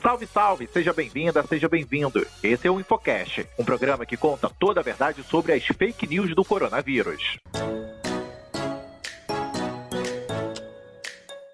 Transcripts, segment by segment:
Salve, salve! Seja bem-vinda, seja bem-vindo. Esse é o Infocast, um programa que conta toda a verdade sobre as fake news do coronavírus.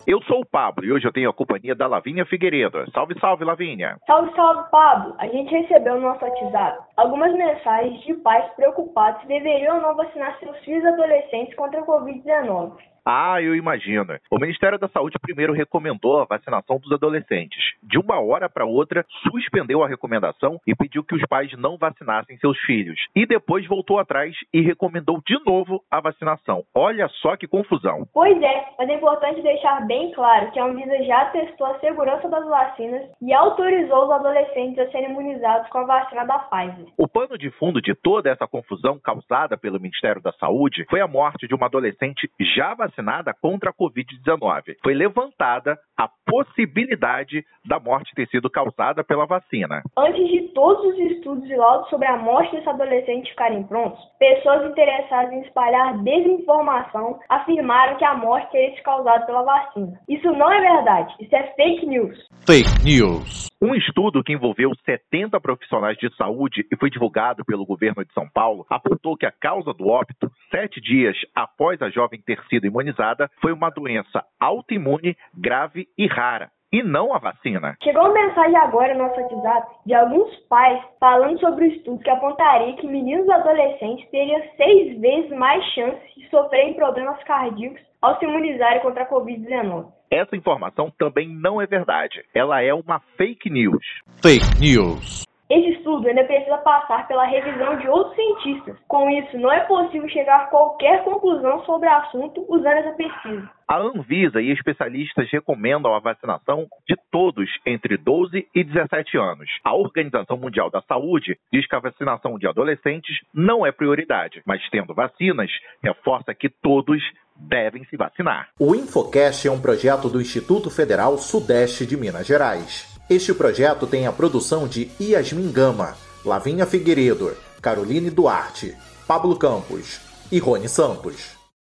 Eu sou o Pablo e hoje eu tenho a companhia da Lavínia Figueiredo. Salve, salve, Lavínia! Salve, salve, Pablo! A gente recebeu no nosso WhatsApp algumas mensagens de pais preocupados se deveriam ou não vacinar seus filhos adolescentes contra a Covid-19. Ah, eu imagino. O Ministério da Saúde primeiro recomendou a vacinação dos adolescentes. De uma hora para outra, suspendeu a recomendação e pediu que os pais não vacinassem seus filhos. E depois voltou atrás e recomendou de novo a vacinação. Olha só que confusão. Pois é, mas é importante deixar bem claro que a Anvisa já testou a segurança das vacinas e autorizou os adolescentes a serem imunizados com a vacina da Pfizer. O pano de fundo de toda essa confusão causada pelo Ministério da Saúde foi a morte de uma adolescente já vacinada vacinada contra a Covid-19. Foi levantada a possibilidade da morte ter sido causada pela vacina. Antes de todos os estudos e laudos sobre a morte desse adolescente ficarem prontos, pessoas interessadas em espalhar desinformação afirmaram que a morte teria sido causada pela vacina. Isso não é verdade, isso é fake news. Fake news. Um estudo que envolveu 70 profissionais de saúde e foi divulgado pelo governo de São Paulo apontou que a causa do óbito, sete dias após a jovem ter sido imunizada, foi uma doença autoimune grave e rara e não a vacina. Chegou uma mensagem agora no nosso WhatsApp de alguns pais falando sobre o estudo que apontaria que meninos adolescentes teriam seis vezes mais chances de sofrerem problemas cardíacos ao se imunizarem contra a Covid-19. Essa informação também não é verdade. Ela é uma fake news. Fake news. Esse estudo ainda precisa passar pela revisão de outros cientistas. Com isso, não é possível chegar a qualquer conclusão sobre o assunto usando essa pesquisa. A Anvisa e especialistas recomendam a vacinação de todos entre 12 e 17 anos. A Organização Mundial da Saúde diz que a vacinação de adolescentes não é prioridade, mas tendo vacinas, reforça que todos devem se vacinar. O Infocast é um projeto do Instituto Federal Sudeste de Minas Gerais. Este projeto tem a produção de Yasmin Gama, Lavinha Figueiredo, Caroline Duarte, Pablo Campos e Rony Santos.